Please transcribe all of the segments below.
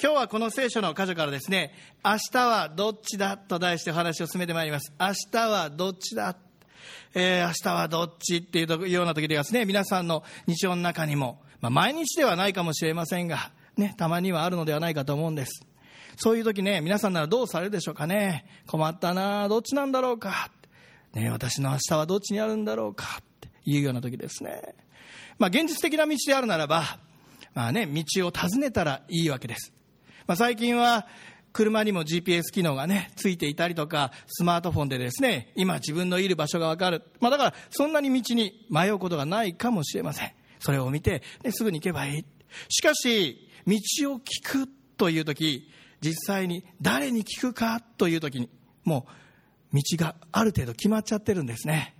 今日はこの聖書の箇所からですね、明日はどっちだと題してお話を進めてまいります。明日はどっちだ？えー、明日はどっちっていうような時でですね、皆さんの日常の中にも、まあ、毎日ではないかもしれませんが、ね、たまにはあるのではないかと思うんです。そういう時ね、皆さんならどうされるでしょうかね？困ったなどっちなんだろうか？ね、私の明日はどっちにあるんだろうか？っていうような時ですね。まあ、現実的な道であるならば、まあね、道を尋ねたらいいわけです。まあ、最近は、車にも GPS 機能がね、ついていたりとか、スマートフォンでですね、今自分のいる場所がわかる。まあだから、そんなに道に迷うことがないかもしれません。それを見て、ね、すぐに行けばいい。しかし、道を聞くという時、実際に誰に聞くかという時に、もう、道がある程度決まっちゃってるんですね。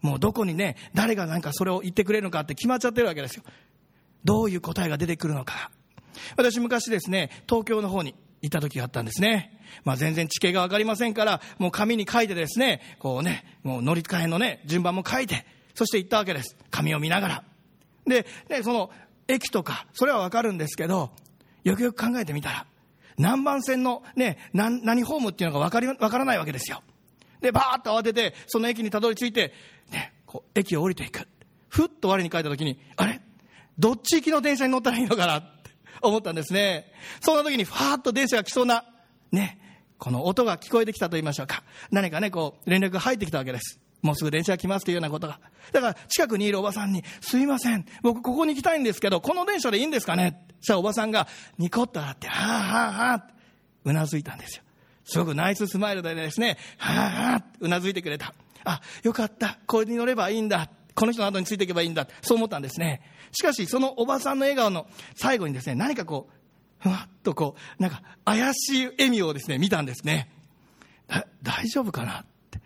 もうどこにね、誰がなんかそれを言ってくれるのかって決まっちゃってるわけですよ。どういう答えが出てくるのか。私昔ですね、東京の方に行った時があったんですね。まあ全然地形がわかりませんから、もう紙に書いてですね、こうね、もう乗り換えのね、順番も書いて、そして行ったわけです。紙を見ながら。で、ね、その駅とか、それはわかるんですけど、よくよく考えてみたら、何番線のね、何、何ホームっていうのがわかり、わからないわけですよ。で、バーッと慌てて、その駅にたどり着いて、ね、こう、駅を降りていく。ふっと我に書いた時に、あれ？どっち行きの電車に乗ったらいいのかな？思ったんですね。そんな時に、ファーッと電車が来そうな、ね、この音が聞こえてきたと言いましょうか。何かね、こう、連絡が入ってきたわけです。もうすぐ電車が来ますというようなことが。だから、近くにいるおばさんに、すいません、僕ここに行きたいんですけど、この電車でいいんですかね？そしたらおばさんが、ニコッと笑って、はぁはぁはぁうなずいたんですよ。すごくナイススマイルでですね、はぁはぁうなずいてくれた。あ、よかった。これに乗ればいいんだ。この人の後についていけばいいんだ。そう思ったんですね。しかし、そのおばさんの笑顔の最後にですね、何かこう、ふわっとこう、なんか怪しい笑みをですね、見たんですね。大丈夫かなって。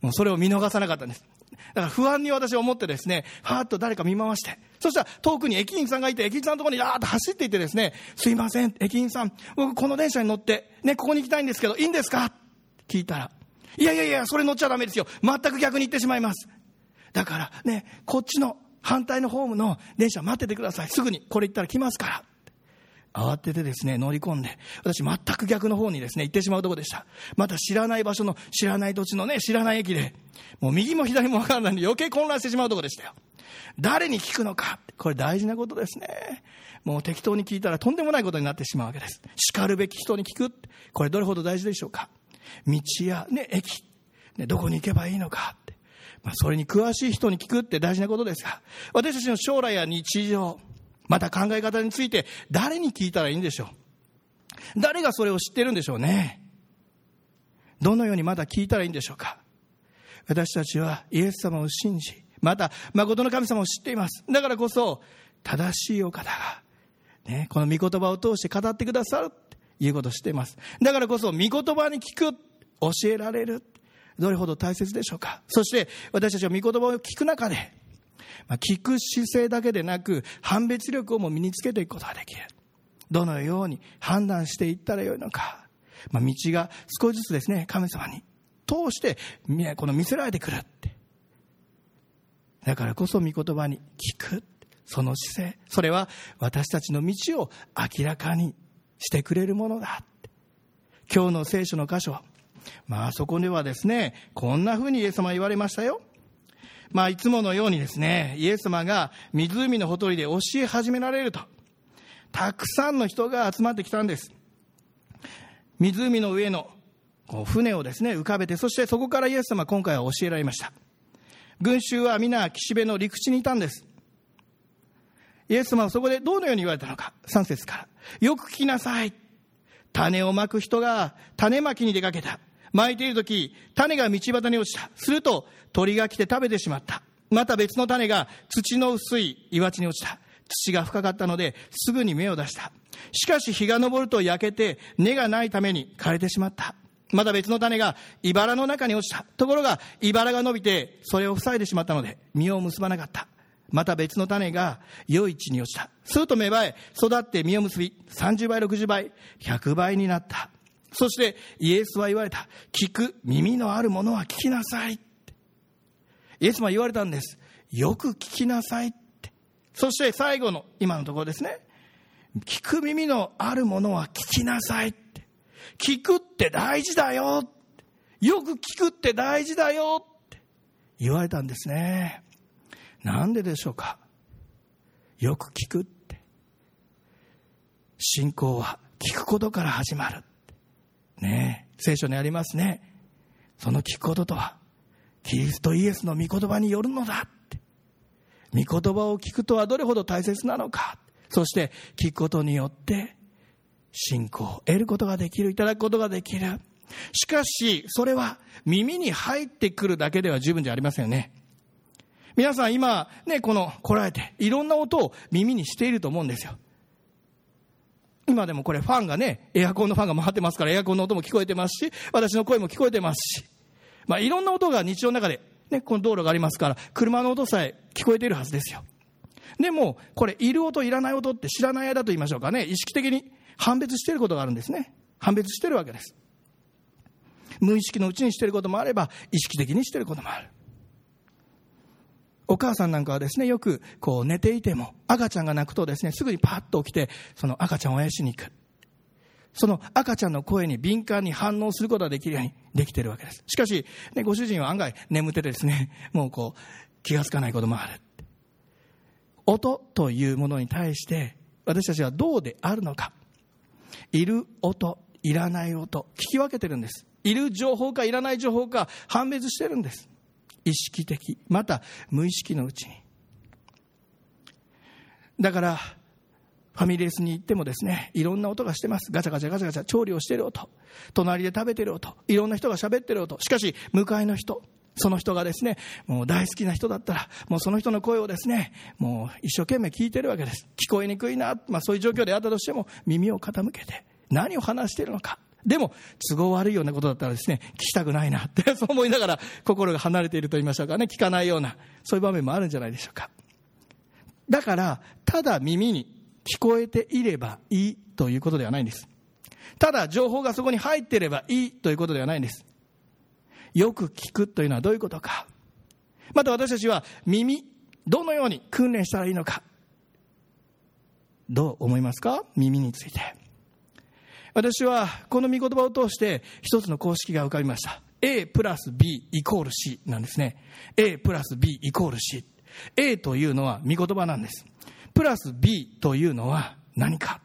もうそれを見逃さなかったんです。だから不安に私は思ってですね、ふわっと誰か見回して、そしたら遠くに駅員さんがいて、駅員さんのところにあーっと走っていってですね、すいません、駅員さん、僕この電車に乗って、ね、ここに行きたいんですけど、いいんですか？って聞いたら、いやいやいや、それ乗っちゃダメですよ。全く逆に行ってしまいます。だからね、こっちの反対のホームの電車待っててください。すぐにこれ行ったら来ますから。慌ててですね、乗り込んで、私全く逆の方にですね、行ってしまうとこでした。また知らない場所の、知らない土地のね、知らない駅で、もう右も左もわからないので余計混乱してしまうとこでしたよ。誰に聞くのかこれ大事なことですね。もう適当に聞いたらとんでもないことになってしまうわけです。叱るべき人に聞く。これどれほど大事でしょうか。道やね、駅、ね、どこに行けばいいのかって。まあ、それに詳しい人に聞くって大事なことですが、私たちの将来や日常、また考え方について誰に聞いたらいいんでしょう？誰がそれを知ってるんでしょうね？どのようにまだ聞いたらいいんでしょうか？私たちはイエス様を信じ、また誠の神様を知っています。だからこそ、正しいお方が、ね、この御言葉を通して語ってくださるということを知っています。だからこそ、御言葉に聞く、教えられる。どれほど大切でしょうか？そして私たちは御言葉を聞く中で、まあ、聞く姿勢だけでなく判別力をも身につけていくことができる。どのように判断していったらよいのか、まあ、道が少しずつですね神様に通してこの見せられてくるって。だからこそ御言葉に聞くその姿勢。それは私たちの道を明らかにしてくれるものだ今日の聖書の箇所まあそこではですね、こんな風にイエス様は言われましたよ。まあいつものようにですね、イエス様が湖のほとりで教え始められると、たくさんの人が集まってきたんです。湖の上のこう船をですね、浮かべて、そしてそこからイエス様今回は教えられました。群衆は皆岸辺の陸地にいたんです。イエス様はそこでどのように言われたのか、3節から。よく聞きなさい。種をまく人が種まきに出かけた。巻いている時、種が道端に落ちた。すると、鳥が来て食べてしまった。また別の種が土の薄い岩地に落ちた。土が深かったので、すぐに芽を出した。しかし日が昇ると焼けて、根がないために枯れてしまった。また別の種が茨の中に落ちた。ところが、茨が伸びて、それを塞いでしまったので、実を結ばなかった。また別の種が良い地に落ちた。すると芽生え、育って実を結び、30倍、60倍、100倍になった。そしてイエスは言われた。聞く耳のあるものは聞きなさい。イエスは言われたんです。よく聞きなさいって。そして最後の今のところですね。聞く耳のあるものは聞きなさいって。聞くって大事だよって。よく聞くって大事だよって言われたんですね。なんででしょうか。よく聞くって。信仰は聞くことから始まる。ね聖書にありますね。その聞くこととは、キリストイエスの御言葉によるのだって。御言葉を聞くとはどれほど大切なのか。そして聞くことによって信仰を得ることができる、いただくことができる。しかし、それは耳に入ってくるだけでは十分じゃありませんよね。皆さん今、ね、この来られて、いろんな音を耳にしていると思うんですよ。今でもこれファンがね、エアコンのファンが回ってますから、エアコンの音も聞こえてますし、私の声も聞こえてますし、まあいろんな音が日常の中で、ね、この道路がありますから、車の音さえ聞こえているはずですよ。でも、これ、いる音、いらない音って知らない間と言いましょうかね、意識的に判別していることがあるんですね。判別してるわけです。無意識のうちにしていることもあれば、意識的にしていることもある。お母さんなんかはですね、よくこう寝ていても、赤ちゃんが泣くとですね、すぐにパッと起きて、その赤ちゃんをあやしに行く。その赤ちゃんの声に敏感に反応することができるようにできてるわけです。しかし、ね、ご主人は案外眠っててですね、もうこう、気がつかないこともある。音というものに対して、私たちはどうであるのか。いる音、いらない音、聞き分けてるんです。いる情報かいらない情報か判別してるんです。意識的、また無意識のうちに。だから、ファミレスに行ってもですね、いろんな音がしてます。ガチャガチャガチャガチャ調理をしてる音。隣で食べてる音。いろんな人が喋ってる音。しかし、向かいの人。その人がですね、もう大好きな人だったら、もうその人の声をですね、もう一生懸命聞いてるわけです。聞こえにくいな、まあそういう状況であったとしても、耳を傾けて、何を話しているのか。でも、都合悪いようなことだったらですね、聞きたくないなって、そう思いながら心が離れていると言いましょうかね、聞かないような、そういう場面もあるんじゃないでしょうか。だから、ただ耳に聞こえていればいいということではないんです。ただ情報がそこに入っていればいいということではないんです。よく聞くというのはどういうことか。また私たちは耳、どのように訓練したらいいのか。どう思いますか？耳について。私はこの御言葉を通して一つの公式が浮かびました。A プラス B イコール C なんですね。A プラス B イコール C。A というのは御言葉なんです。プラス B というのは何か。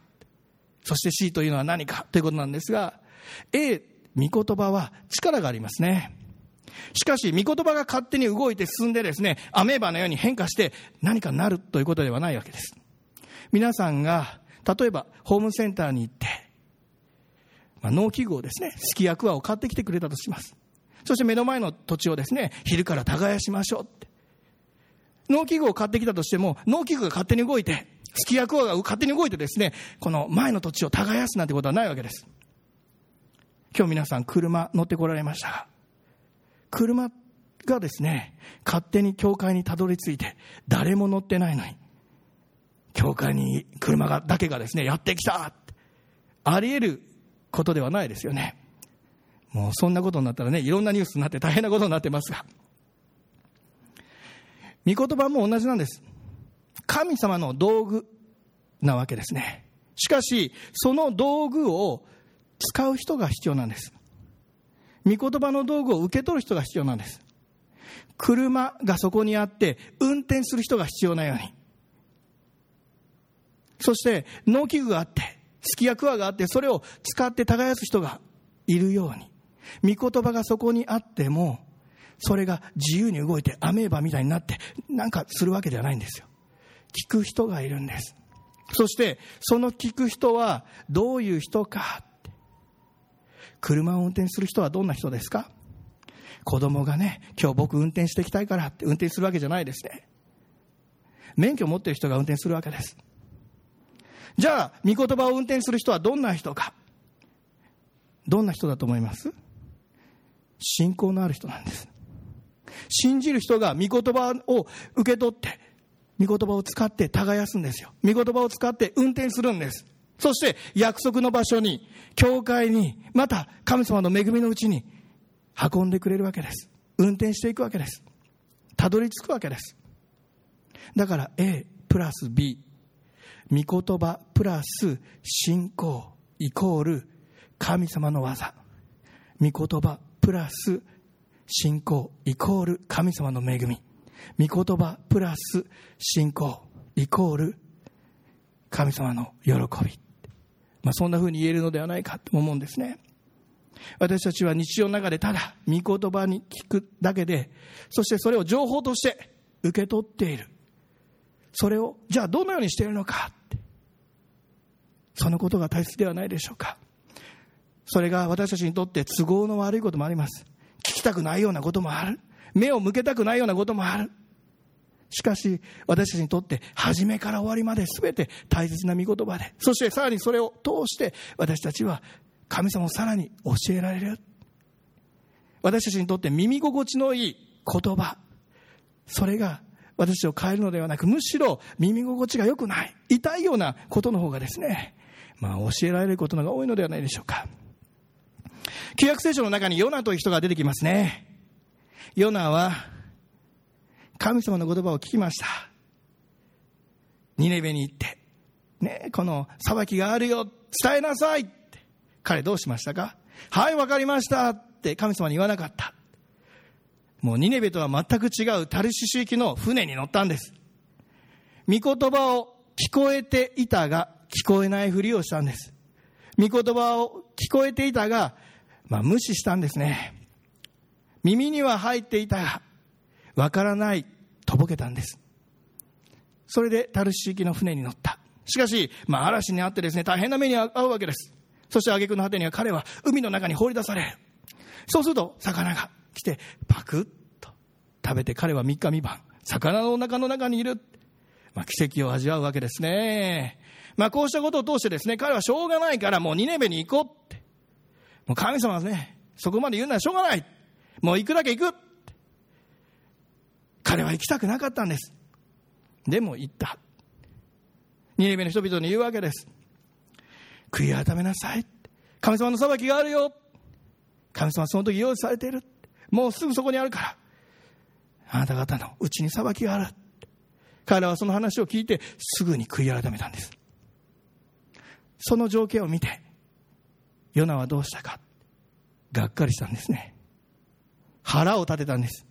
そして C というのは何かということなんですが、A、御言葉は力がありますね。しかし、御言葉が勝手に動いて進んでですね、アメーバのように変化して何かなるということではないわけです。皆さんが、例えばホームセンターに行って、まあ、農機具をですね、すき焼く輪を買ってきてくれたとします。そして目の前の土地をですね、昼から耕しましょうって。農機具を買ってきたとしても、農機具が勝手に動いて、すき焼く輪が勝手に動いてですね、この前の土地を耕すなんてことはないわけです。今日皆さん車乗ってこられましたが、車がですね、勝手に教会にたどり着いて、誰も乗ってないのに、教会に車がだけがですね、やってきたあり得ることではないですよね。もうそんなことになったらね、いろんなニュースになって大変なことになってますが。御言葉も同じなんです。神様の道具なわけですね。しかし、その道具を使う人が必要なんです。御言葉の道具を受け取る人が必要なんです。車がそこにあって、運転する人が必要なように。そして、農機具があって、すきやくわがあって、それを使って耕す人がいるように、御言葉がそこにあっても、それが自由に動いてアメーバみたいになって、なんかするわけではないんですよ。聞く人がいるんです。そして、その聞く人はどういう人か。車を運転する人はどんな人ですか？子供がね、今日僕運転していきたいからって運転するわけじゃないですね。免許持ってる人が運転するわけです。じゃあ、御言葉を運転する人はどんな人かどんな人だと思います？信仰のある人なんです。信じる人が御言葉を受け取って、御言葉を使って耕すんですよ。御言葉を使って運転するんです。そして約束の場所に、教会に、また神様の恵みのうちに運んでくれるわけです。運転していくわけです。たどり着くわけです。だから A プラス B 御言葉プラス信仰イコール神様の技御言葉プラス信仰イコール神様の恵み御言葉プラス信仰イコール神様の喜び、まあ、そんなふうに言えるのではないかと思うんですね。私たちは日常の中でただ御言葉に聞くだけでそしてそれを情報として受け取っている。それをじゃあどのようにしているのかそのことが大切ではないでしょうか。それが私たちにとって都合の悪いこともあります。聞きたくないようなこともある。目を向けたくないようなこともある。しかし私たちにとって初めから終わりまで全て大切な御言葉でそしてさらにそれを通して私たちは神様をさらに教えられる。私たちにとって耳心地のいい言葉。それが私を変えるのではなくむしろ耳心地が良くない痛いようなことの方がですねまあ教えられることのが多いのではないでしょうか。旧約聖書の中にヨナという人が出てきますね。ヨナは神様の言葉を聞きました。ニネベに行ってねこの裁きがあるよ伝えなさいって。彼どうしましたか？はいわかりましたって。神様に言わなかった。もうニネベとは全く違うタルシシ行きの船に乗ったんです。御言葉を聞こえていたが聞こえないふりをしたんです御言葉を聞こえていたがまあ、無視したんですね。耳には入っていたが、わからない、とぼけたんです。それでタルシーキの船に乗った。しかし、まあ、嵐にあってですね、大変な目に遭うわけです。そして挙句の果てには彼は海の中に放り出される。そうすると、魚が来て、パクッと食べて彼は3日三晩、魚のお腹の中にいる。まあ、奇跡を味わうわけですね。まあ、こうしたことを通してですね、彼はしょうがないからもう2年目に行こうって。もう神様はね、そこまで言うならしょうがない。もう行くだけ行く。彼は行きたくなかったんです。でも行った。ニネベの人々に言うわけです。悔い改めなさい。神様の裁きがあるよ。神様はその時用意されている。もうすぐそこにあるから。あなた方のうちに裁きがある。彼らはその話を聞いてすぐに悔い改めたんです。その条件を見て、ヨナはどうしたか。がっかりしたんですね。腹を立てたんです。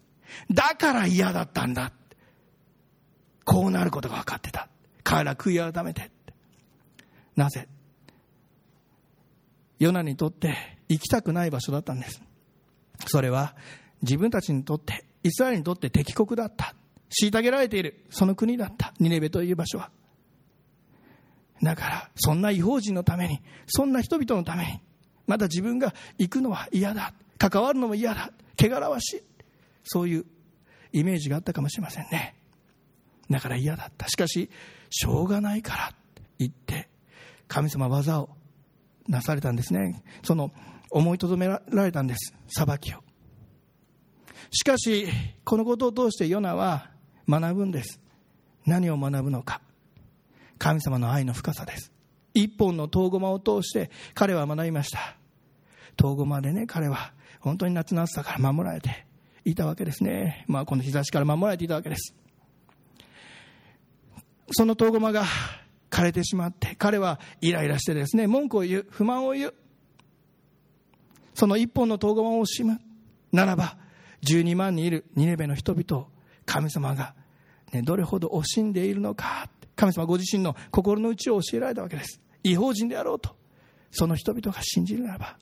だから嫌だったんだ。こうなることが分かってた。彼ら悔い改めて。なぜ？ヨナにとって行きたくない場所だったんです。それは自分たちにとってイスラエルにとって敵国だった。虐げられている。その国だった。ニネベという場所は。だからそんな違法人のためにそんな人々のためにまだ自分が行くのは嫌だ関わるのも嫌だ汚らわしいそういうイメージがあったかもしれませんね。だから嫌だった。しかししょうがないからって言って神様技をなされたんですね。その思いとどめられたんです裁きを。しかしこのことを通してヨナは学ぶんです。何を学ぶのか。神様の愛の深さです一本の遠駒を通して彼は学びました遠駒でね、彼は本当に夏の暑さから守られていたわけですね。まあ、この日差しから守られていたわけです。その遠駒が枯れてしまって、彼はイライラしてですね、文句を言う、不満を言う。その一本の遠駒を惜しむ。ならば、12万にいるニネベの人々を神様が、ね、どれほど惜しんでいるのか。神様ご自身の心の内を教えられたわけです。違法人であろうと。その人々が信じるならば、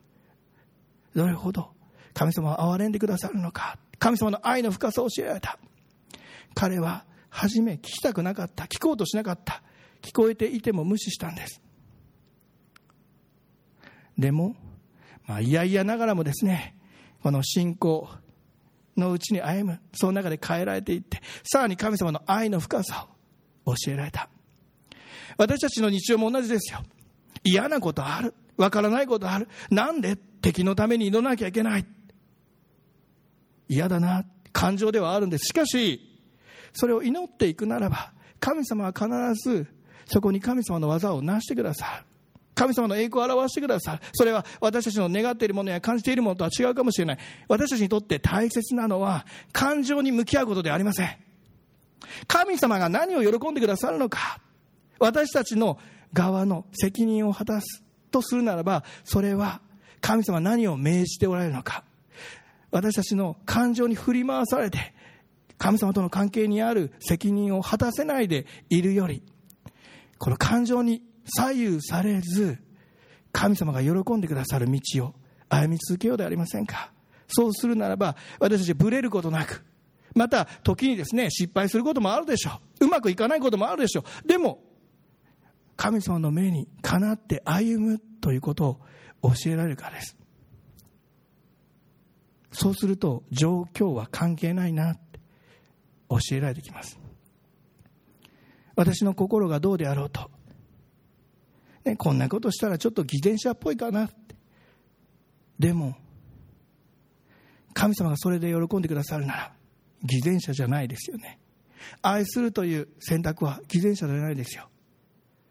どれほど神様は憐れんでくださるのか神様の愛の深さを教えられた彼は初め聞きたくなかった聞こうとしなかった聞こえていても無視したんですでも、まあ、いやいやながらもですねこの信仰のうちに歩むその中で変えられていってさらに神様の愛の深さを教えられた。私たちの日常も同じですよ。嫌なことある。わからないことある。なんで？敵のために祈らなきゃいけない。嫌だな。感情ではあるんです。しかしそれを祈っていくならば神様は必ずそこに神様の技を成してくださる。神様の栄光を表してくださる。それは私たちの願っているものや感じているものとは違うかもしれない。私たちにとって大切なのは感情に向き合うことではありません。神様が何を喜んでくださるのか私たちの側の責任を果たすとするならば、それは神様何を命じておられるのか。私たちの感情に振り回されて、神様との関係にある責任を果たせないでいるより、この感情に左右されず、神様が喜んでくださる道を歩み続けようではありませんか。そうするならば、私たちぶれることなく、また時にですね、失敗することもあるでしょう。うまくいかないこともあるでしょう。でも、神様の目にかなって歩むということを教えられるからです。そうすると状況は関係ないなって教えられてきます。私の心がどうであろうと、ね、こんなことしたらちょっと偽善者っぽいかなって。でも、神様がそれで喜んでくださるなら、偽善者じゃないですよね。愛するという選択は偽善者じゃないですよ。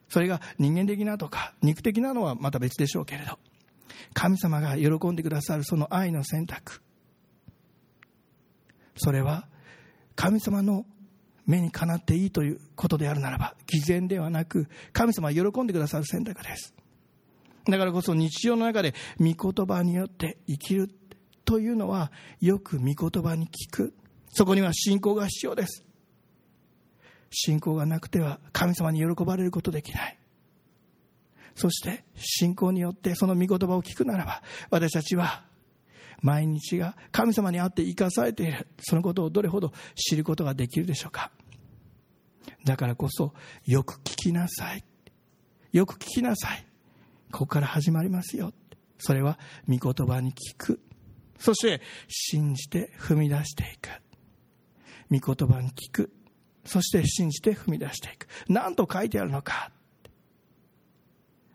それが人間的なとか肉的なのはまた別でしょうけれど、神様が喜んでくださるその愛の選択。それは神様の目にかなっていいということであるならば、偽善ではなく、神様は喜んでくださる選択です。だからこそ日常の中で御言葉によって生きるというのは、よく御言葉に聞く。そこには信仰が必要です。信仰がなくては神様に喜ばれることできない。そして信仰によってその御言葉を聞くならば私たちは毎日が神様にあって生かされている。そのことをどれほど知ることができるでしょうか。だからこそよく聞きなさい。よく聞きなさい。ここから始まりますよ。それは御言葉に聞く。そして信じて踏み出していく。御言葉に聞くそして信じて踏み出していく。何と書いてあるのか。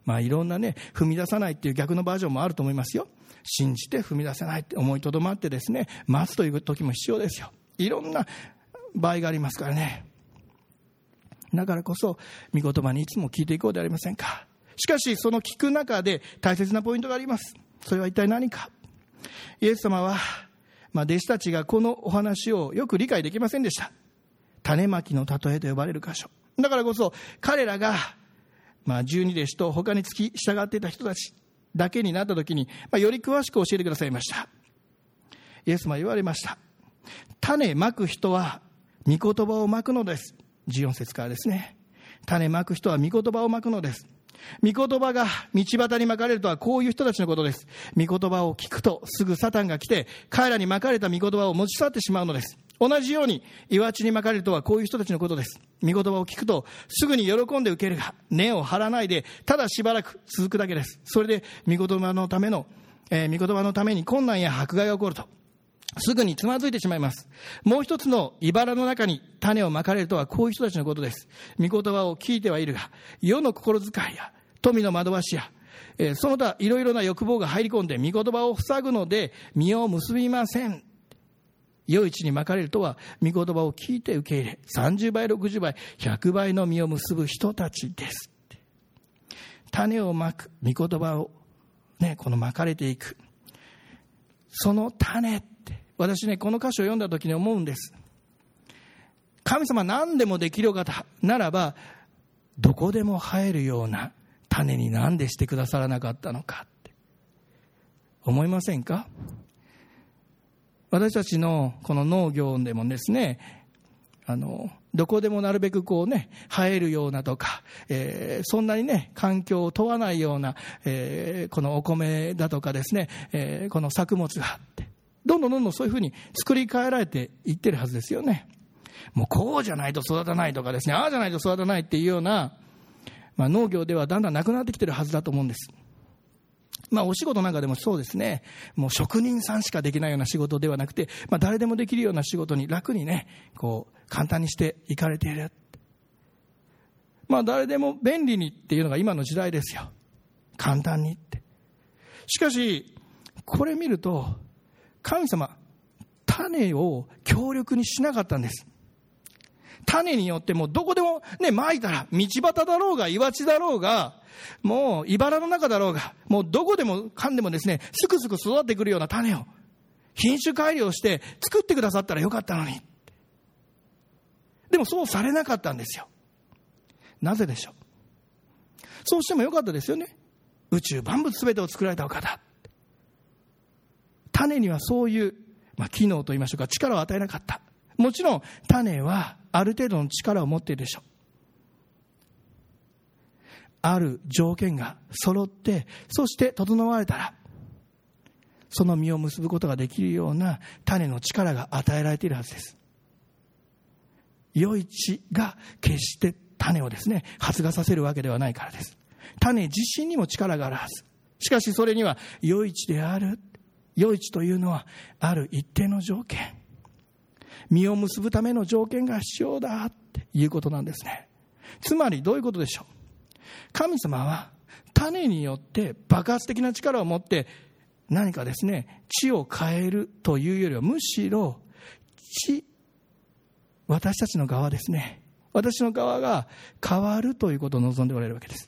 まあいろんなね、踏み出さないっていう逆のバージョンもあると思いますよ。信じて踏み出せないって思いとどまってですね、待つという時も必要ですよ。いろんな場合がありますからね。だからこそ、御言葉にいつも聞いていこうではありませんか。しかし、その聞く中で大切なポイントがあります。それは一体何か。イエス様は、まあ、弟子たちがこのお話をよく理解できませんでした。種まきの例えと呼ばれる箇所。だからこそ、彼らが、まあ、十二弟子と他に付き従っていた人たちだけになった時に、まあ、より詳しく教えてくださいました。イエス様言われました。種まく人は、御言葉をまくのです。14節からですね。種まく人は御言葉をまくのです。御言葉が道端にまかれるとはこういう人たちのことです。御言葉を聞くとすぐサタンが来て彼らにまかれた御言葉を持ち去ってしまうのです。同じように岩地にまかれるとはこういう人たちのことです。御言葉を聞くとすぐに喜んで受けるが根を張らないでただしばらく続くだけです。それで御言葉のための、えー、御言葉のために困難や迫害が起こると。すぐにつまずいてしまいます。もう一つの茨の中に種をまかれるとはこういう人たちのことです。御言葉を聞いてはいるが、世の心遣いや富の惑わしや、えー、その他いろいろな欲望が入り込んで御言葉を塞ぐので実を結びません。良い地にまかれるとは、御言葉を聞いて受け入れ、30倍、60倍、100倍の実を結ぶ人たちです。種をまく、御言葉を、ね、このまかれていく。その種、私ね、この歌詞を読んだ時に思うんです。神様何でもできる方ならば、どこでも生えるような種に何でしてくださらなかったのかって。思いませんか？私たちのこの農業でもですね、あの、どこでもなるべくこうね、生えるようなとか、えー、そんなにね、環境を問わないような、えー、このお米だとかですね、えー、この作物があって、どんどんどんどんそういうふうに作り変えられていってるはずですよね。もうこうじゃないと育たないとかですね、ああじゃないと育たないっていうような、まあ、農業ではだんだんなくなってきてるはずだと思うんです。まあ、お仕事なんかでもそうですね、もう職人さんしかできないような仕事ではなくて、まあ、誰でもできるような仕事に楽にね、こう、簡単にしていかれている。まあ、誰でも便利にっていうのが今の時代ですよ。簡単にって。しかし、これ見ると、神様、種を強力にしなかったんです。種によってもどこでもね、撒いたら、道端だろうが、岩地だろうが、もう、茨の中だろうが、もうどこでもかんでもですね、すくすく育ってくるような種を、品種改良して作ってくださったらよかったのに。でもそうされなかったんですよ。なぜでしょう?そうしてもよかったですよね。宇宙万物すべてを作られたお方。種にはそういう、まあ、機能といいましょうか、力を与えなかった。もちろん、種はある程度の力を持っているでしょう。ある条件が揃って、そして整われたら、その実を結ぶことができるような種の力が与えられているはずです。余市が決して種をですね、発芽させるわけではないからです。種自身にも力があるはず。しかしそれには余市である。余市というのはある一定の条件。実を結ぶための条件が必要だっていうことなんですね。つまりどういうことでしょう？神様は種によって爆発的な力を持って何かですね、地を変えるというよりはむしろ地、私たちの側ですね。私の側が変わるということを望んでおられるわけです。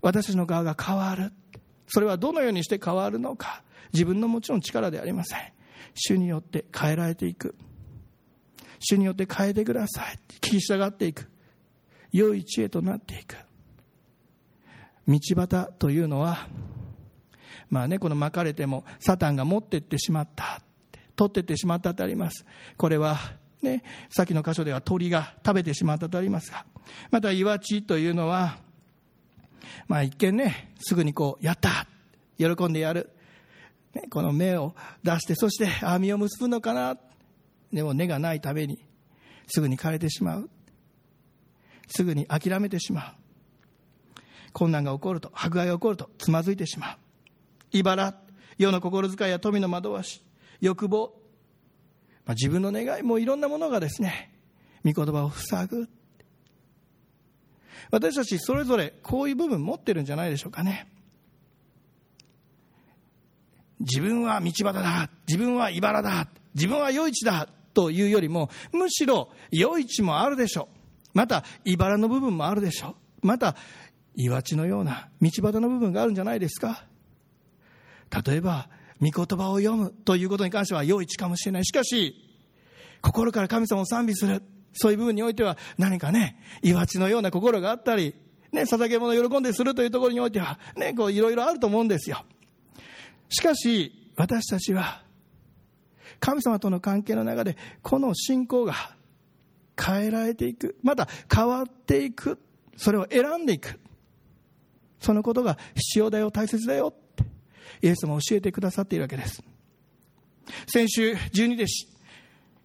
私たちの側が変わる。それはどのようにして変わるのか。自分のもちろん力でありません。主によって変えられていく。主によって変えてください。聞き従っていく。良い知恵となっていく。道端というのは、まあね、この巻かれても、サタンが持ってってしまった。取ってってしまったとあります。これは、ね、さっきの箇所では鳥が食べてしまったとありますが、また岩地というのは、まあ一見ね、すぐにこう、やった喜んでやる。ね、この芽を出して、そして網を結ぶのかな。でも根がないために、すぐに枯れてしまう。すぐに諦めてしまう。困難が起こると、迫害が起こると、つまずいてしまう。茨、世の心遣いや富の惑わし、欲望、まあ、自分の願い、もいろんなものがですね、御言葉を塞ぐ。私たちそれぞれこういう部分持ってるんじゃないでしょうかね。自分は道端だ、自分は茨だ、自分は余市だというよりも、むしろ余市もあるでしょう。また、茨の部分もあるでしょう。また、岩地のような道端の部分があるんじゃないですか。例えば、御言葉を読むということに関しては良い地かもしれない。しかし、心から神様を賛美する。そういう部分においては何かね、岩地のような心があったり、ね、捧げ物を喜んでするというところにおいては、ね、こういろいろあると思うんですよ。しかし、私たちは、神様との関係の中で、この信仰が変えられていく。また変わっていく。それを選んでいく。そのことが必要だよ、大切だよって。イエス様教えてくださっているわけです。先週、十二弟子、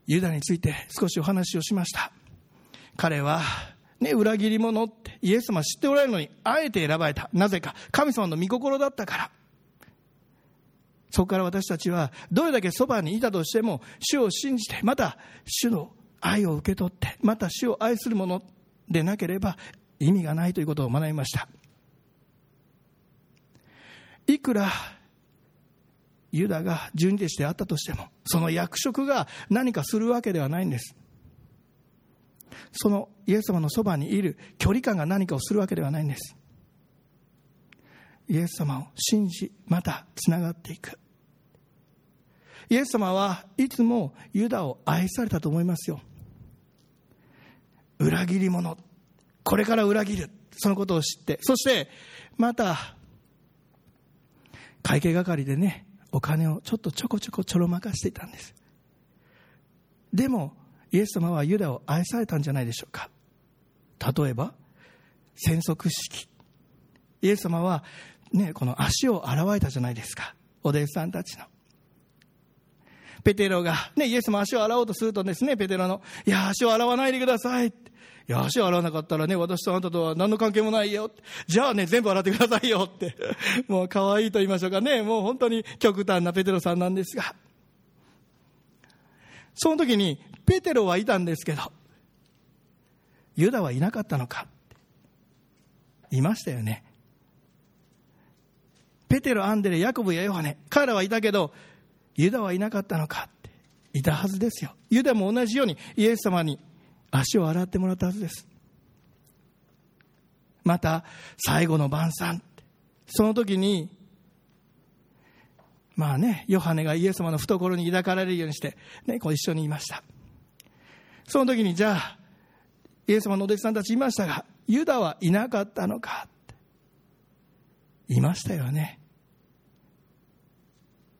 ユダについて少しお話をしました。彼は、ね、裏切り者ってイエス様知っておられるのに、あえて選ばれた。なぜか、神様の御心だったから。そこから私たちは、どれだけそばにいたとしても、主を信じて、また、主の愛を受け取って、また主を愛する者でなければ意味がないということを学びました。いくらユダが十二弟子であったとしても、その役職が何かするわけではないんです。そのイエス様のそばにいる距離感が何かをするわけではないんです。イエス様を信じ、またつながっていく。イエス様はいつもユダを愛されたと思いますよ。裏切り者。これから裏切る。そのことを知って。そして、また、会計係でね、お金をちょっとちょこちょこちょろまかしていたんです。でも、イエス様はユダを愛されたんじゃないでしょうか。例えば、戦足式。イエス様は、ね、この足を洗われたじゃないですか。お弟子さんたちの。ペテロが、ね、イエスも足を洗おうとするとですね、ペテロの、いや、足を洗わないでください。いや、足洗わなかったらね、私とあなたとは何の関係もないよ。じゃあね、全部洗ってくださいよって。もう可愛いと言いましょうかね。もう本当に極端なペテロさんなんですが。その時に、ペテロはいたんですけど、ユダはいなかったのか。いましたよね。ペテロ、アンデレ、ヤコブやヨハネ、彼らはいたけど、ユダはいなかったのかって、いたはずですよ。ユダも同じようにイエス様に足を洗ってもらったはずです。また、最後の晩餐。その時に、まあね、ヨハネがイエス様の懐に抱かれるようにして、ね、こう一緒にいました。その時に、じゃあ、イエス様のお弟子さんたちいましたが、ユダはいなかったのか？いましたよね。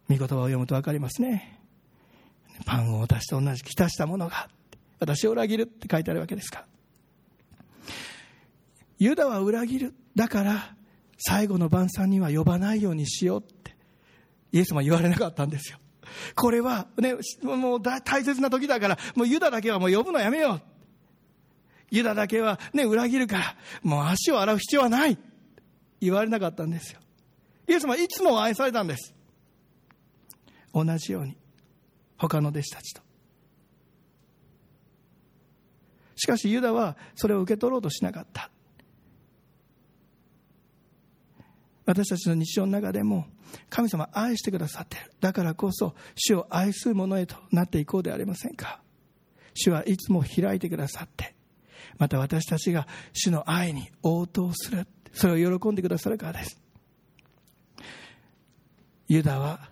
御言葉を読むと分かりますね。パンを私と同じ浸したものが私を裏切るって書いてあるわけですからユダは裏切る。だから、最後の晩餐には呼ばないようにしようって、イエスも言われなかったんですよ。これはね、もう大切な時だから、もうユダだけはもう呼ぶのやめよう。ユダだけはね、裏切るから、もう足を洗う必要はない。言われなかったんですよ。イエス様はいつも愛されたんです。同じように、他の弟子たちと。しかしユダはそれを受け取ろうとしなかった。私たちの日常の中でも神様愛してくださっている。だからこそ主を愛する者へとなっていこうではありませんか。主はいつも開いてくださって、また私たちが主の愛に応答する。それを喜んでくださるからです。ユダは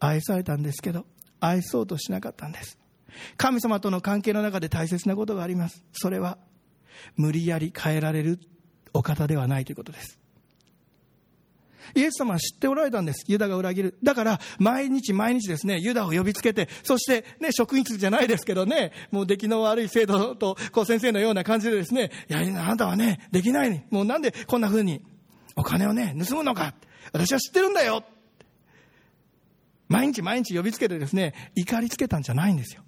愛されたんですけど、愛そうとしなかったんです。神様との関係の中で大切なことがあります。それは、無理やり変えられるお方ではないということです。イエス様は知っておられたんです。ユダが裏切る。だから、毎日毎日ですね、ユダを呼びつけて、そしてね、職員室じゃないですけどね、もう出来の悪い生徒と、こう先生のような感じでですね、いや、あなたはね、できない。もうなんでこんな風に、お金をね、盗むのか。私は知ってるんだよ。毎日毎日呼びつけてですね、怒りつけたんじゃないんですよ。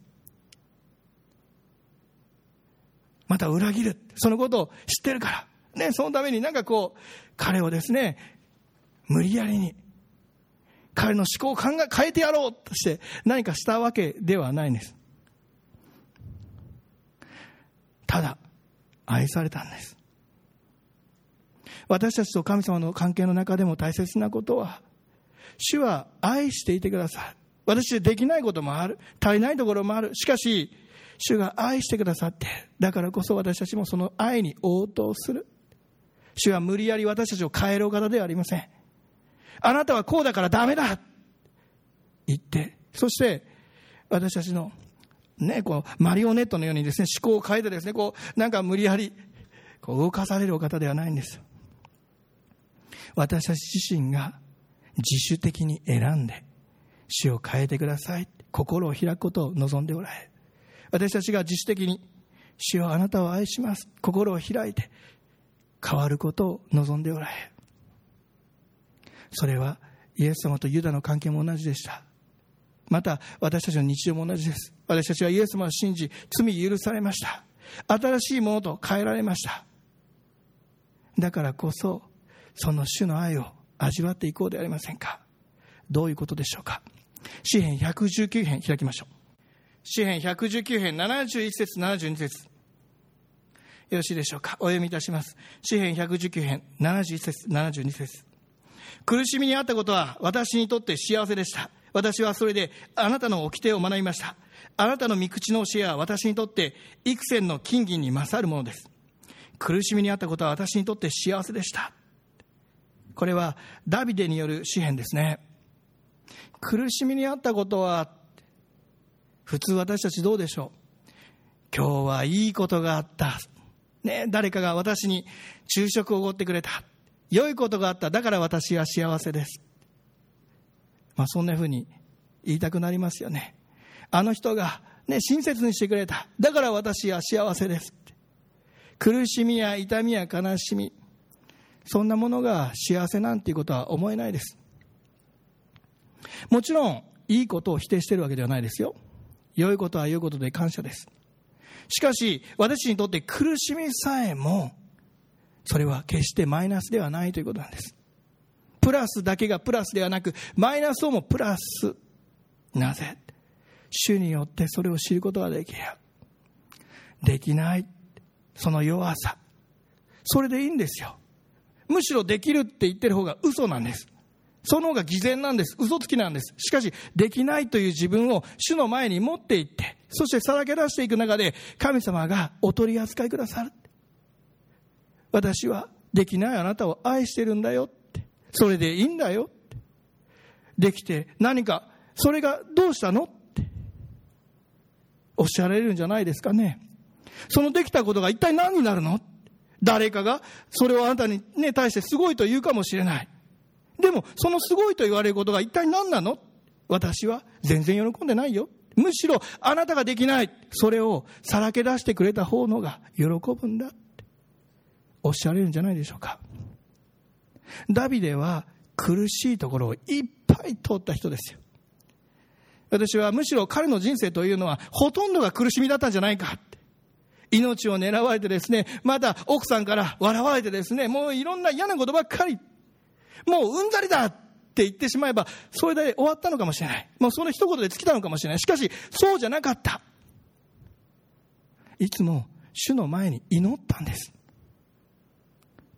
また裏切る。そのことを知ってるから。ね、そのためになんかこう、彼をですね、無理やりに彼の思考を考え変えてやろうとして何かしたわけではないんです。ただ愛されたんです。私たちと神様の関係の中でも大切なことは主は愛していてくださる。私でできないこともある。足りないところもある。しかし主が愛してくださってだからこそ私たちもその愛に応答する主は無理やり私たちを変えるお方ではありませんあなたはこうだからダメだ言って、そして私たちのね、こう、マリオネットのようにですね、思考を変えてですね、こう、なんか無理やり、こう動かされるお方ではないんです。私たち自身が自主的に選んで、死を変えてください。心を開くことを望んでおられる。私たちが自主的に、主をあなたを愛します。心を開いて、変わることを望んでおられ。それはイエス様とユダの関係も同じでした。また私たちの日常も同じです。私たちはイエス様を信じ罪許されました。新しいものと変えられました。だからこそその主の愛を味わっていこうではありませんか。どういうことでしょうか。詩編119編開きましょう。詩編119編71節72節よろしいでしょうか？お読みいたします詩編119編71節72節苦しみにあったことは私にとって幸せでした。私はそれであなたの掟を学びました。あなたの御口の教えは私にとって幾千の金銀に勝るものです。苦しみにあったことは私にとって幸せでした。これはダビデによる詩篇ですね。苦しみにあったことは、普通私たちどうでしょう？今日はいいことがあった。ね、誰かが私に昼食をおごってくれた。良いことがあった。だから私は幸せです。まあそんなふうに言いたくなりますよね。あの人がね、親切にしてくれた。だから私は幸せです。苦しみや痛みや悲しみ、そんなものが幸せなんていうことは思えないです。もちろん、いいことを否定しているわけではないですよ。良いことは良いことで感謝です。しかし、私にとって苦しみさえも、それは決してマイナスではないということなんです。プラスだけがプラスではなく、マイナスをもプラス。なぜ？主によってそれを知ることができる。できない。その弱さ。それでいいんですよ。むしろできるって言ってる方が嘘なんです。その方が偽善なんです。嘘つきなんです。しかし、できないという自分を主の前に持っていって、そしてさらけ出していく中で、神様がお取り扱いくださる。私はできないあなたを愛してるんだよって。それでいいんだよって。できて何か、それがどうしたのって。おっしゃられるんじゃないですかね。そのできたことが一体何になるの誰かがそれをあなたに、ね、対してすごいと言うかもしれない。でも、そのすごいと言われることが一体何なの？私は全然喜んでないよ。むしろあなたができない。それをさらけ出してくれた方のが喜ぶんだっておっしゃれるんじゃないでしょうか。ダビデは苦しいところをいっぱい通った人ですよ。私はむしろ彼の人生というのはほとんどが苦しみだったんじゃないかって。命を狙われてですね、また奥さんから笑われてですね、もういろんな嫌なことばっかり。もううんざりだって言ってしまえば、それで終わったのかもしれない。もうその一言で尽きたのかもしれない。しかし、そうじゃなかった。いつも主の前に祈ったんです。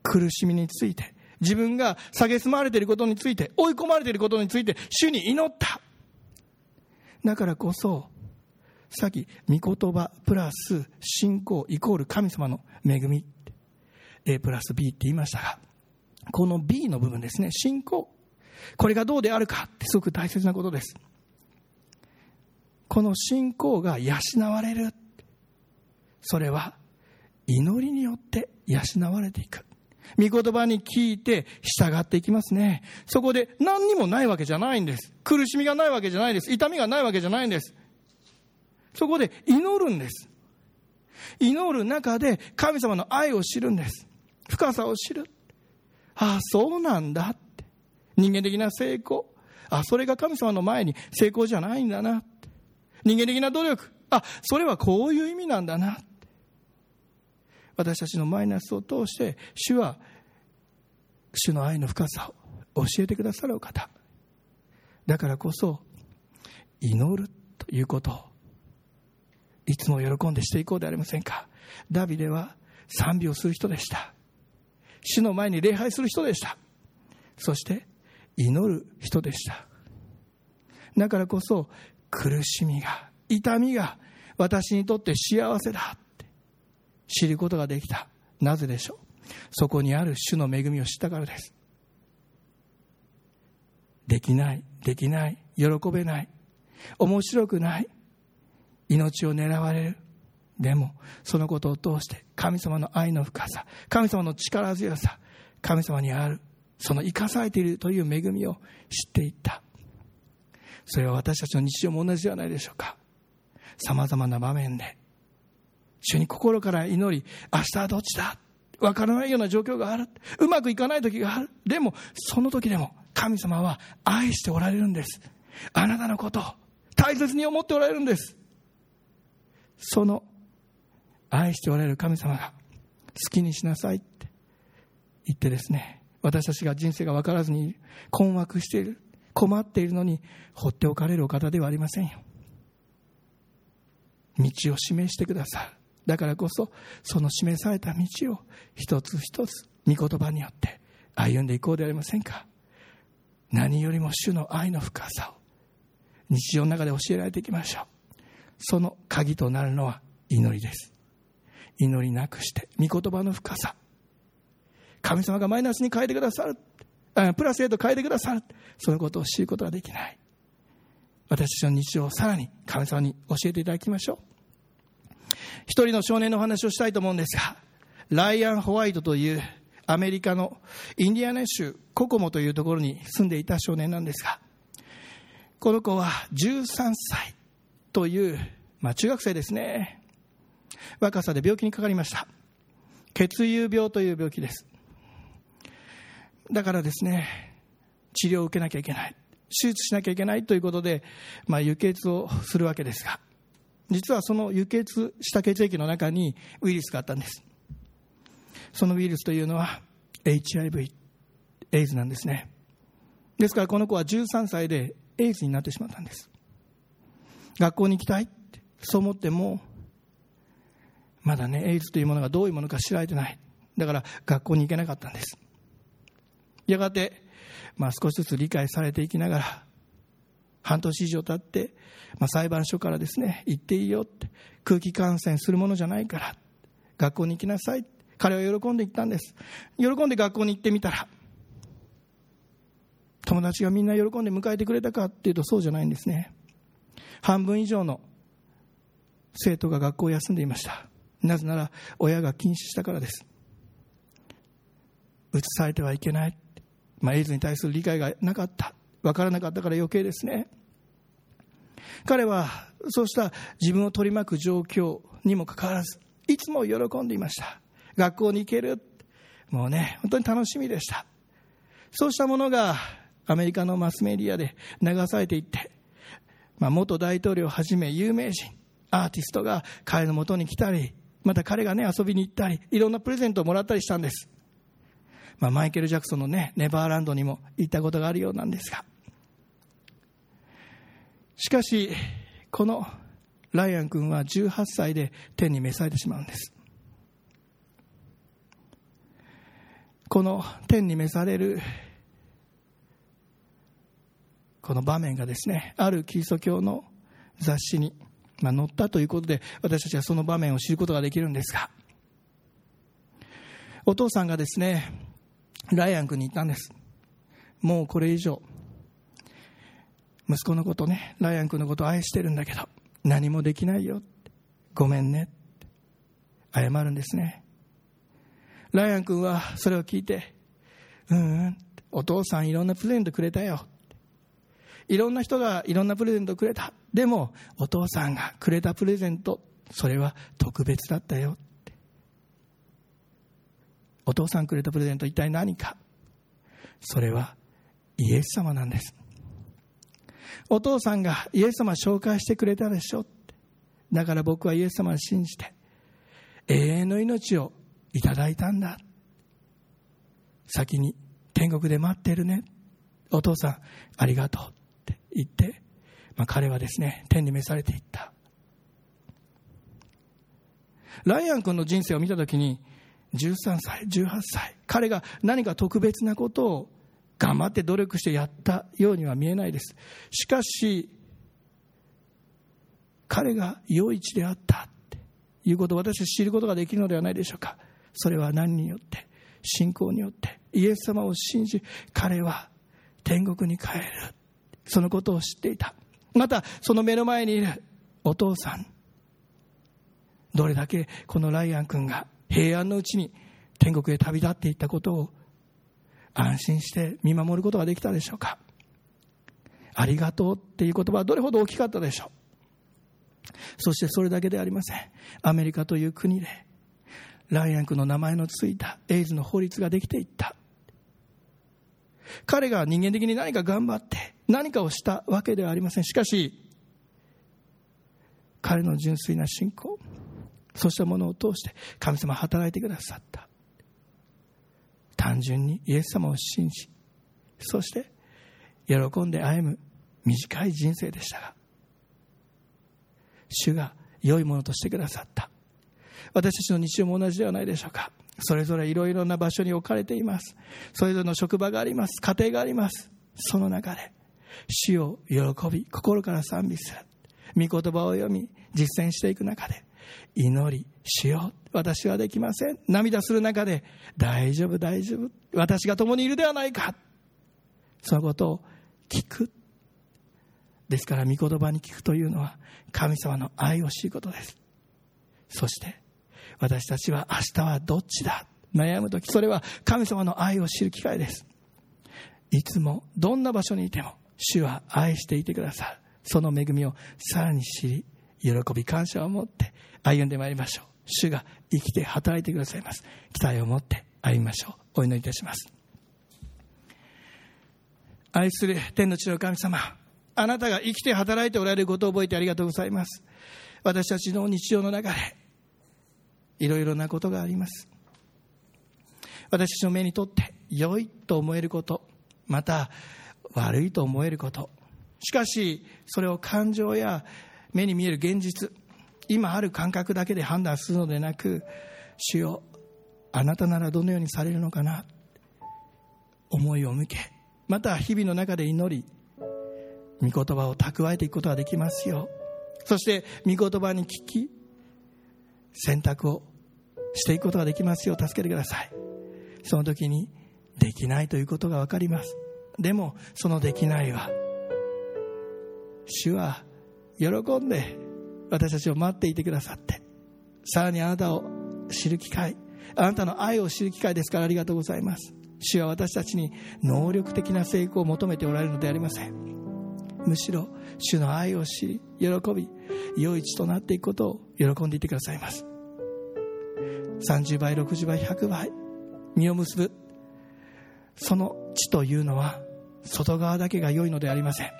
苦しみについて、自分が蔑まれていることについて、追い込まれていることについて、主に祈った。だからこそ、さっき、御言葉プラス信仰イコール神様の恵み、A プラス B って言いましたが、この B の部分ですね、信仰。これがどうであるかってすごく大切なことです。この信仰が養われる。それは祈りによって養われていく。御言葉に聞いて従っていきますね。そこで何にもないわけじゃないんです。苦しみがないわけじゃないです。痛みがないわけじゃないんです。そこで祈るんです。祈る中で神様の愛を知るんです。深さを知る。ああ、そうなんだって。人間的な成功。あ、それが神様の前に成功じゃないんだなって。人間的な努力。あ、それはこういう意味なんだなって。私たちのマイナスを通して、主は、主の愛の深さを教えてくださるお方。だからこそ、祈るということを、いつも喜んでしていこうではありませんか。ダビデは賛美をする人でした。主の前に礼拝する人でした。そして、祈る人でした。だからこそ、苦しみが、痛みが、私にとって幸せだって知ることができた。なぜでしょう？そこにある主の恵みを知ったからです。できない、できない、喜べない、面白くない、命を狙われる。でも、そのことを通して、神様の愛の深さ、神様の力強さ、神様にある、その生かされているという恵みを知っていった。それは私たちの日常も同じではないでしょうか。様々な場面で、主に心から祈り、明日はどっちだ？わからないような状況がある。うまくいかない時がある。でも、その時でも、神様は愛しておられるんです。あなたのことを大切に思っておられるんです。その愛しておられる神様が好きにしなさいって言ってですね、私たちが人生が分からずに困惑している、困っているのに放っておかれるお方ではありませんよ。道を示してくださる。だからこそ、その示された道を一つ一つ御言葉によって歩んでいこうではありませんか。何よりも主の愛の深さを日常の中で教えられていきましょう。その鍵となるのは祈りです。祈りなくして、御言葉の深さ。神様がマイナスに変えてくださる。プラスへと変えてくださる。そのことを知ることができない。私たちの日常をさらに神様に教えていただきましょう。一人の少年の話をしたいと思うんですが、ライアン・ホワイトというアメリカのインディアナ州ココモというところに住んでいた少年なんですが、この子は13歳という、まあ中学生ですね。若さで病気にかかりました。血友病という病気です。だからですね、治療を受けなきゃいけない。手術しなきゃいけないということで、まあ、輸血をするわけですが、実はその輸血した血液の中にウイルスがあったんです。そのウイルスというのは HIV、エイズなんですね。ですからこの子は13歳でエイズになってしまったんです。学校に行きたいってそう思っても、まだね、エイズというものがどういうものか知られてない。だから学校に行けなかったんです。やがて、まあ少しずつ理解されていきながら、半年以上経って、まあ、裁判所からですね、行っていいよって、空気感染するものじゃないから、学校に行きなさい。彼は喜んで行ったんです。喜んで学校に行ってみたら、友達がみんな喜んで迎えてくれたかっていうとそうじゃないんですね。半分以上の生徒が学校を休んでいました。なぜなら親が禁止したからです。移されてはいけない、まあ、エイズに対する理解がなかった。分からなかったから余計ですね。彼はそうした自分を取り巻く状況にもかかわらずいつも喜んでいました。学校に行ける。もうね本当に楽しみでした。そうしたものがアメリカのマスメディアで流されていって、まあ、元大統領をはじめ有名人アーティストが彼のもとに来たりまた彼がね遊びに行ったりいろんなプレゼントをもらったりしたんですまあ、マイケル・ジャクソンのね、ネバーランドにも行ったことがあるようなんですが。しかし、このライアン君は18歳で天に召されてしまうんです。この天に召されるこの場面がですね、あるキリスト教の雑誌に、まあ、載ったということで、私たちはその場面を知ることができるんですが、お父さんがですね、ライアン君に言ったんです。もうこれ以上、息子のことね、ライアン君のこと愛してるんだけど、何もできないよ。ごめんね。謝るんですね。ライアン君はそれを聞いて、うんうん、お父さんいろんなプレゼントくれたよ。いろんな人がいろんなプレゼントくれた。でも、お父さんがくれたプレゼント、それは特別だったよ。って。お父さんくれたプレゼント一体何か？それはイエス様なんです。お父さんがイエス様紹介してくれたでしょ。だから僕はイエス様を信じて永遠の命をいただいたんだ。先に天国で待ってるね。お父さんありがとうって言って、まあ、彼はですね天に召されていったライアン君の人生を見た時に13歳、18歳、彼が何か特別なことを頑張って努力してやったようには見えないです。しかし、彼が良い地であったっていうことを私は知ることができるのではないでしょうか。それは何によって、信仰によって、イエス様を信じ、彼は天国に帰る。そのことを知っていた。また、その目の前にいるお父さん。どれだけこのライアン君が平安のうちに天国へ旅立っていったことを安心して見守ることができたでしょうか。ありがとうっていう言葉はどれほど大きかったでしょう。そしてそれだけではありません。アメリカという国でライアン君の名前のついたエイズの法律ができていった。彼が人間的に何か頑張って何かをしたわけではありません。しかし彼の純粋な信仰そうしたものを通して神様働いてくださった。単純にイエス様を信じそして喜んで歩む短い人生でしたが主が良いものとしてくださった。私たちの日常も同じではないでしょうか。それぞれいろいろな場所に置かれています。それぞれの職場があります。家庭があります。その中で主を喜び心から賛美する。御言葉を読み実践していく中で祈りしよう私はできません。涙する中で大丈夫大丈夫。私が共にいるではないか。そのことを聞く。ですから御言葉に聞くというのは神様の愛を知ることです。そして私たちは明日はどっちだ？悩む時それは神様の愛を知る機会です。いつもどんな場所にいても主は愛していてくださる。その恵みをさらに知り喜び感謝を持って歩んでまいりましょう。主が生きて働いてくださいます。期待を持って歩みましょう。お祈りいたします。愛する天の地の神様あなたが生きて働いておられることを覚えてありがとうございます。私たちの日常の中でいろいろなことがあります。私たちの目にとって良いと思えることまた悪いと思えること。しかしそれを感情や目に見える現実今ある感覚だけで判断するのでなく主よあなたならどのようにされるのかな思いを向けまた日々の中で祈り御言葉を蓄えていくことができますよそして御言葉に聞き選択をしていくことができますよう助けてください。その時にできないということが分かります。でもそのできないは主は喜んで私たちを待っていてくださって。さらにあなたを知る機会。あなたの愛を知る機会ですからありがとうございます。主は私たちに能力的な成功を求めておられるのでありません。むしろ主の愛を知り喜び良い地となっていくことを喜んでいてくださいます。30倍60倍100倍実を結ぶ。その地というのは外側だけが良いのでありません。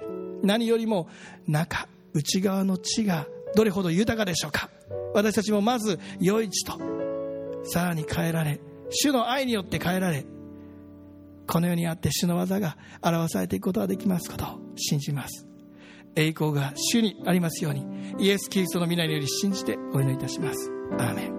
何よりも中内側の地がどれほど豊かでしょうか。私たちもまず良い地とさらに変えられ主の愛によって変えられこの世にあって主の技が表されていくことができますことを信じます。栄光が主にありますようにイエス・キリストの皆により信じてお祈りいたします。アーメン。